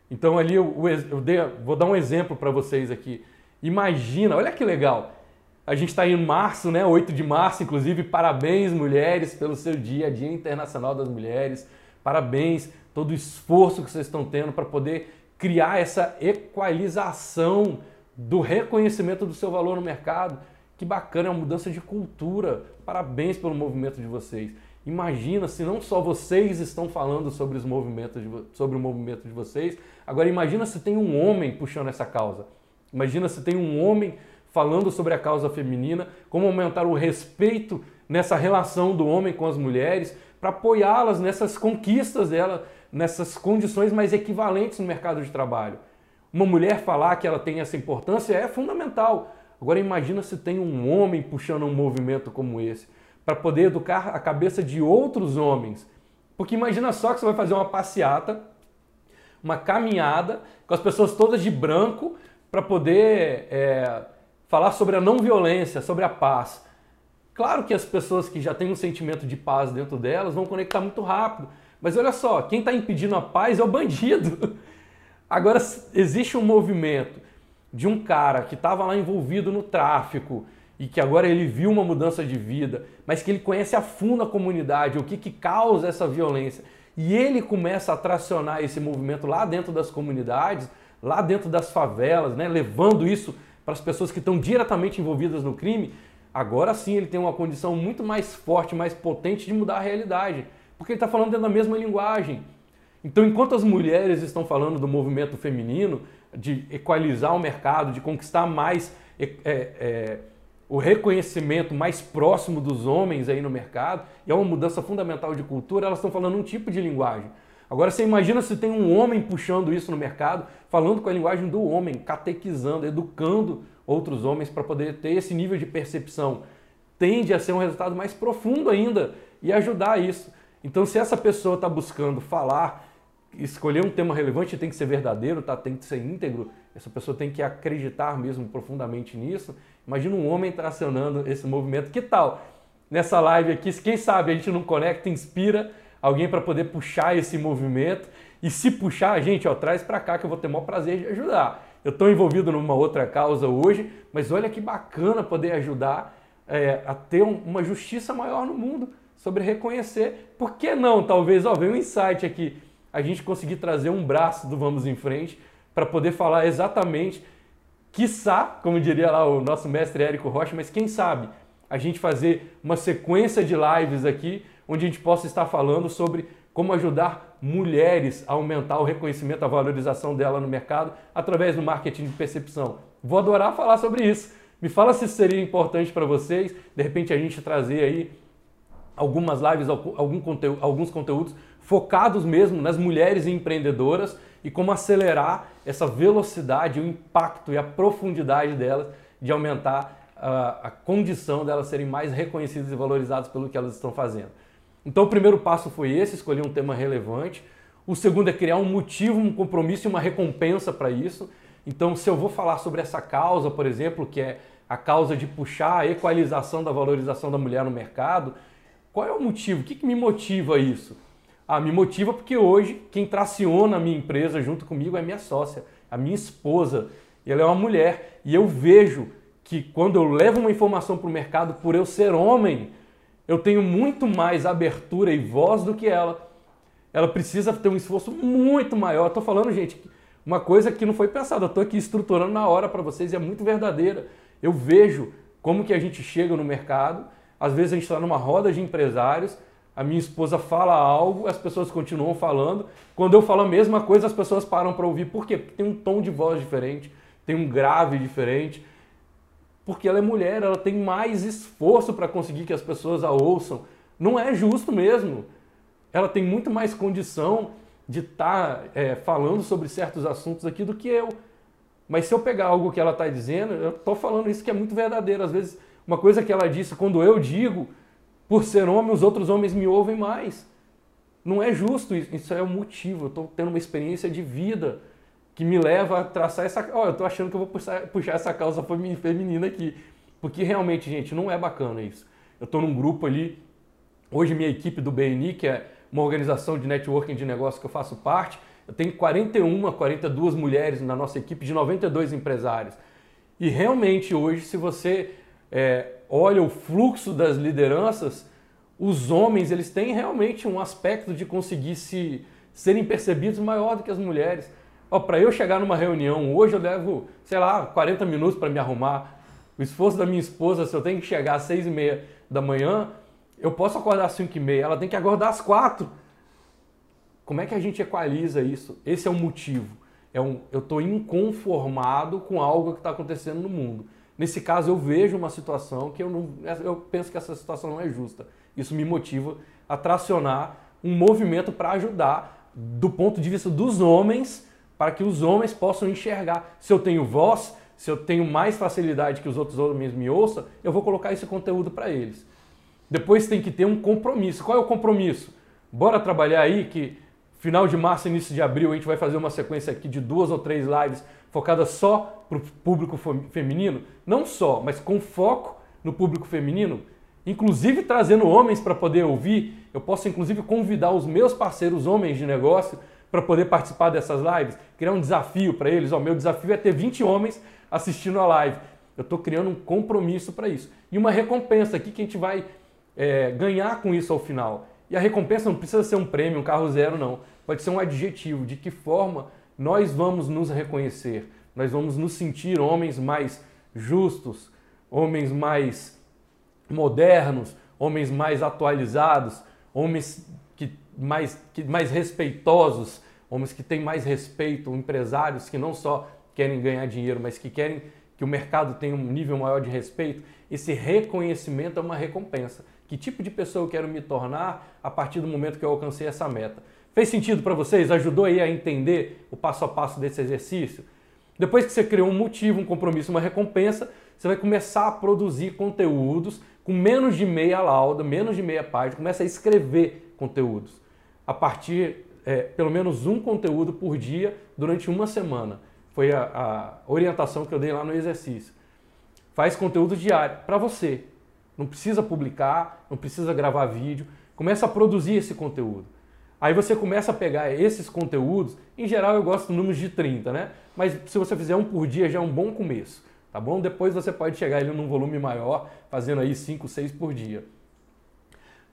Então ali eu, eu dei, vou dar um exemplo para vocês aqui. Imagina, olha que legal. A gente está em março, né? 8 de março, inclusive. Parabéns, mulheres, pelo seu dia, Dia Internacional das Mulheres. Parabéns, todo o esforço que vocês estão tendo para poder criar essa equalização do reconhecimento do seu valor no mercado. Que bacana, é uma mudança de cultura. Parabéns pelo movimento de vocês. Imagina se não só vocês estão falando sobre, os movimentos de, sobre o movimento de vocês, agora imagina se tem um homem puxando essa causa. Imagina se tem um homem falando sobre a causa feminina, como aumentar o respeito nessa relação do homem com as mulheres, para apoiá-las nessas conquistas dela, nessas condições mais equivalentes no mercado de trabalho. Uma mulher falar que ela tem essa importância é fundamental. Agora imagina se tem um homem puxando um movimento como esse para poder educar a cabeça de outros homens. Porque imagina só que você vai fazer uma passeata, uma caminhada com as pessoas todas de branco para poder é, falar sobre a não violência, sobre a paz. Claro que as pessoas que já têm um sentimento de paz dentro delas vão conectar muito rápido. Mas olha só, quem está impedindo a paz é o bandido. Agora, existe um movimento de um cara que estava lá envolvido no tráfico e que agora ele viu uma mudança de vida, mas que ele conhece a fundo a comunidade, o que, que causa essa violência. E ele começa a tracionar esse movimento lá dentro das comunidades, lá dentro das favelas, né, levando isso para as pessoas que estão diretamente envolvidas no crime. Agora sim ele tem uma condição muito mais forte, mais potente de mudar a realidade, porque ele está falando dentro da mesma linguagem. Então, enquanto as mulheres estão falando do movimento feminino, de equalizar o mercado, de conquistar mais é, é, o reconhecimento mais próximo dos homens aí no mercado, e é uma mudança fundamental de cultura, elas estão falando um tipo de linguagem. Agora você imagina se tem um homem puxando isso no mercado, falando com a linguagem do homem, catequizando, educando outros homens para poder ter esse nível de percepção. Tende a ser um resultado mais profundo ainda e ajudar isso. Então, se essa pessoa está buscando falar escolher um tema relevante tem que ser verdadeiro, tá? tem que ser íntegro, essa pessoa tem que acreditar mesmo profundamente nisso. Imagina um homem tracionando esse movimento. Que tal nessa live aqui, quem sabe a gente não conecta, inspira alguém para poder puxar esse movimento e se puxar, a gente, ó, traz para cá que eu vou ter o maior prazer de ajudar. Eu estou envolvido numa outra causa hoje, mas olha que bacana poder ajudar é, a ter um, uma justiça maior no mundo sobre reconhecer. Por que não? Talvez, ó, vem um insight aqui a gente conseguir trazer um braço do Vamos em Frente para poder falar exatamente, quiçá, como diria lá o nosso mestre Érico Rocha, mas quem sabe a gente fazer uma sequência de lives aqui onde a gente possa estar falando sobre como ajudar mulheres a aumentar o reconhecimento, a valorização dela no mercado através do marketing de percepção. Vou adorar falar sobre isso. Me fala se seria importante para vocês, de repente a gente trazer aí algumas lives, algum conteúdo, alguns conteúdos focados mesmo nas mulheres empreendedoras e como acelerar essa velocidade, o impacto e a profundidade delas de aumentar a, a condição delas serem mais reconhecidas e valorizadas pelo que elas estão fazendo. Então o primeiro passo foi esse, escolher um tema relevante. O segundo é criar um motivo, um compromisso e uma recompensa para isso. Então, se eu vou falar sobre essa causa, por exemplo, que é a causa de puxar a equalização da valorização da mulher no mercado, qual é o motivo? O que, que me motiva isso? Ah, me motiva porque hoje quem traciona a minha empresa junto comigo é minha sócia, a minha esposa. E ela é uma mulher. E eu vejo que quando eu levo uma informação para o mercado, por eu ser homem, eu tenho muito mais abertura e voz do que ela. Ela precisa ter um esforço muito maior. Estou falando, gente, uma coisa que não foi pensada. Estou aqui estruturando na hora para vocês e é muito verdadeira. Eu vejo como que a gente chega no mercado. Às vezes a gente está numa roda de empresários a minha esposa fala algo, as pessoas continuam falando. Quando eu falo a mesma coisa, as pessoas param para ouvir. Por quê? Porque tem um tom de voz diferente, tem um grave diferente. Porque ela é mulher, ela tem mais esforço para conseguir que as pessoas a ouçam. Não é justo mesmo. Ela tem muito mais condição de estar tá, é, falando sobre certos assuntos aqui do que eu. Mas se eu pegar algo que ela está dizendo, eu estou falando isso que é muito verdadeiro. Às vezes, uma coisa que ela disse, quando eu digo, por ser homem, os outros homens me ouvem mais. Não é justo isso, isso é o motivo. Eu estou tendo uma experiência de vida que me leva a traçar essa. Oh, eu estou achando que eu vou puxar, puxar essa causa feminina aqui. Porque realmente, gente, não é bacana isso. Eu estou num grupo ali, hoje minha equipe do BNI, que é uma organização de networking de negócio que eu faço parte, eu tenho 41, 42 mulheres na nossa equipe de 92 empresários. E realmente hoje, se você é, olha o fluxo das lideranças, os homens eles têm realmente um aspecto de conseguir se serem percebidos maior do que as mulheres. Para eu chegar numa reunião hoje eu levo, sei lá, 40 minutos para me arrumar. O esforço da minha esposa, se eu tenho que chegar às 6 e meia da manhã, eu posso acordar às 5 e meia, ela tem que acordar às 4. Como é que a gente equaliza isso? Esse é o motivo. É um, eu estou inconformado com algo que está acontecendo no mundo. Nesse caso, eu vejo uma situação que eu, não, eu penso que essa situação não é justa. Isso me motiva a tracionar um movimento para ajudar, do ponto de vista dos homens, para que os homens possam enxergar. Se eu tenho voz, se eu tenho mais facilidade que os outros homens me ouçam, eu vou colocar esse conteúdo para eles. Depois tem que ter um compromisso. Qual é o compromisso? Bora trabalhar aí que final de março, início de abril, a gente vai fazer uma sequência aqui de duas ou três lives focadas só para o público feminino. Não só, mas com foco no público feminino, inclusive trazendo homens para poder ouvir. Eu posso inclusive convidar os meus parceiros homens de negócio para poder participar dessas lives, criar um desafio para eles. O meu desafio é ter 20 homens assistindo a live. Eu estou criando um compromisso para isso. E uma recompensa aqui que a gente vai é, ganhar com isso ao final. E a recompensa não precisa ser um prêmio, um carro zero, não. Pode ser um adjetivo. De que forma nós vamos nos reconhecer? Nós vamos nos sentir homens mais justos, homens mais modernos, homens mais atualizados, homens que mais, que mais respeitosos, homens que têm mais respeito, empresários que não só querem ganhar dinheiro, mas que querem que o mercado tenha um nível maior de respeito. Esse reconhecimento é uma recompensa. Que tipo de pessoa eu quero me tornar a partir do momento que eu alcancei essa meta? Fez sentido para vocês? Ajudou aí a entender o passo a passo desse exercício? Depois que você criou um motivo, um compromisso, uma recompensa, você vai começar a produzir conteúdos com menos de meia lauda, menos de meia página, começa a escrever conteúdos. A partir, é, pelo menos um conteúdo por dia durante uma semana. Foi a, a orientação que eu dei lá no exercício. Faz conteúdo diário para você, não precisa publicar, não precisa gravar vídeo, começa a produzir esse conteúdo. Aí você começa a pegar esses conteúdos, em geral eu gosto de números de 30, né? Mas se você fizer um por dia já é um bom começo, tá bom? Depois você pode chegar ele num volume maior, fazendo aí 5, 6 por dia.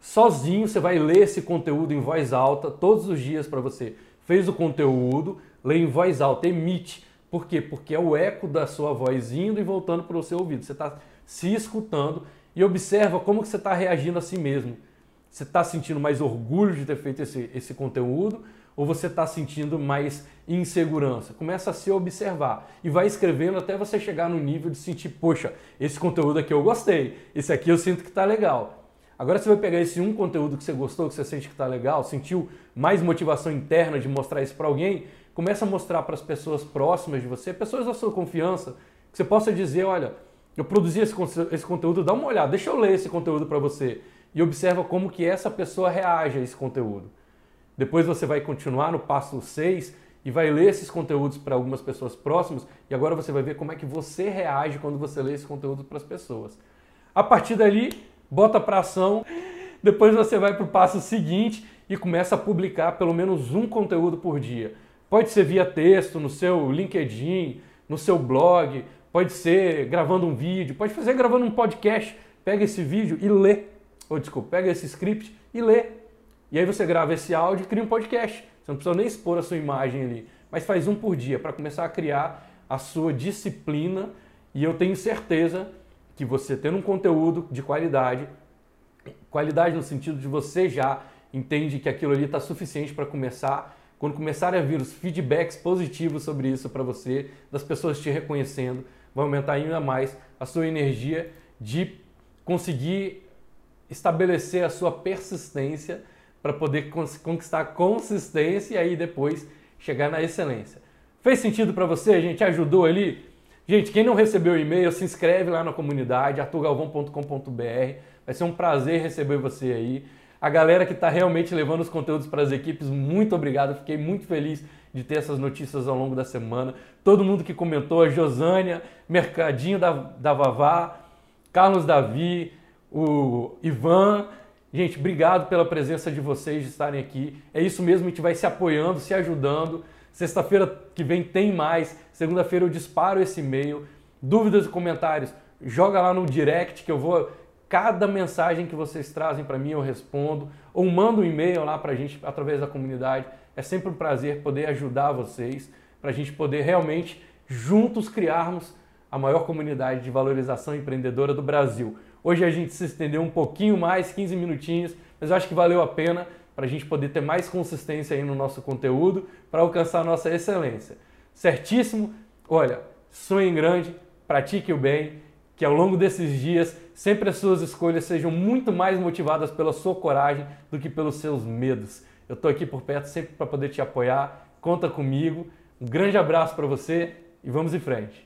Sozinho você vai ler esse conteúdo em voz alta todos os dias para você. Fez o conteúdo, lê em voz alta, emite. Por quê? Porque é o eco da sua voz indo e voltando para o seu ouvido. Você está se escutando e observa como que você está reagindo a si mesmo. Você está sentindo mais orgulho de ter feito esse, esse conteúdo ou você está sentindo mais insegurança? Começa a se observar e vai escrevendo até você chegar no nível de sentir, poxa, esse conteúdo aqui eu gostei, esse aqui eu sinto que está legal. Agora você vai pegar esse um conteúdo que você gostou, que você sente que está legal, sentiu mais motivação interna de mostrar isso para alguém, começa a mostrar para as pessoas próximas de você, pessoas da sua confiança, que você possa dizer, olha, eu produzi esse, esse conteúdo, dá uma olhada, deixa eu ler esse conteúdo para você e observa como que essa pessoa reage a esse conteúdo. Depois você vai continuar no passo 6 e vai ler esses conteúdos para algumas pessoas próximas e agora você vai ver como é que você reage quando você lê esse conteúdo para as pessoas. A partir dali, bota para ação, depois você vai para o passo seguinte e começa a publicar pelo menos um conteúdo por dia. Pode ser via texto, no seu LinkedIn, no seu blog, pode ser gravando um vídeo, pode fazer gravando um podcast. Pega esse vídeo e lê. Ou desculpa, pega esse script e lê. E aí você grava esse áudio e cria um podcast. Você não precisa nem expor a sua imagem ali, mas faz um por dia para começar a criar a sua disciplina. E eu tenho certeza que você tendo um conteúdo de qualidade, qualidade no sentido de você já entende que aquilo ali está suficiente para começar quando começarem a vir os feedbacks positivos sobre isso para você, das pessoas te reconhecendo, vai aumentar ainda mais a sua energia de conseguir estabelecer a sua persistência para poder conquistar consistência e aí depois chegar na excelência. Fez sentido para você, gente? Ajudou ali? Gente, quem não recebeu o e-mail, se inscreve lá na comunidade, arturgalvão.com.br. Vai ser um prazer receber você aí. A galera que está realmente levando os conteúdos para as equipes, muito obrigado. Fiquei muito feliz de ter essas notícias ao longo da semana. Todo mundo que comentou, a Josânia, Mercadinho da, da Vavá, Carlos Davi, o Ivan. Gente, obrigado pela presença de vocês, de estarem aqui. É isso mesmo, a gente vai se apoiando, se ajudando. Sexta-feira que vem tem mais. Segunda-feira eu disparo esse e-mail. Dúvidas e comentários, joga lá no direct que eu vou Cada mensagem que vocês trazem para mim eu respondo, ou mando um e-mail lá para a gente através da comunidade. É sempre um prazer poder ajudar vocês, para a gente poder realmente juntos criarmos a maior comunidade de valorização empreendedora do Brasil. Hoje a gente se estendeu um pouquinho mais, 15 minutinhos, mas eu acho que valeu a pena para a gente poder ter mais consistência aí no nosso conteúdo para alcançar a nossa excelência. Certíssimo? Olha, sonhe grande, pratique o bem, que ao longo desses dias sempre as suas escolhas sejam muito mais motivadas pela sua coragem do que pelos seus medos. Eu estou aqui por perto sempre para poder te apoiar. Conta comigo. Um grande abraço para você e vamos em frente.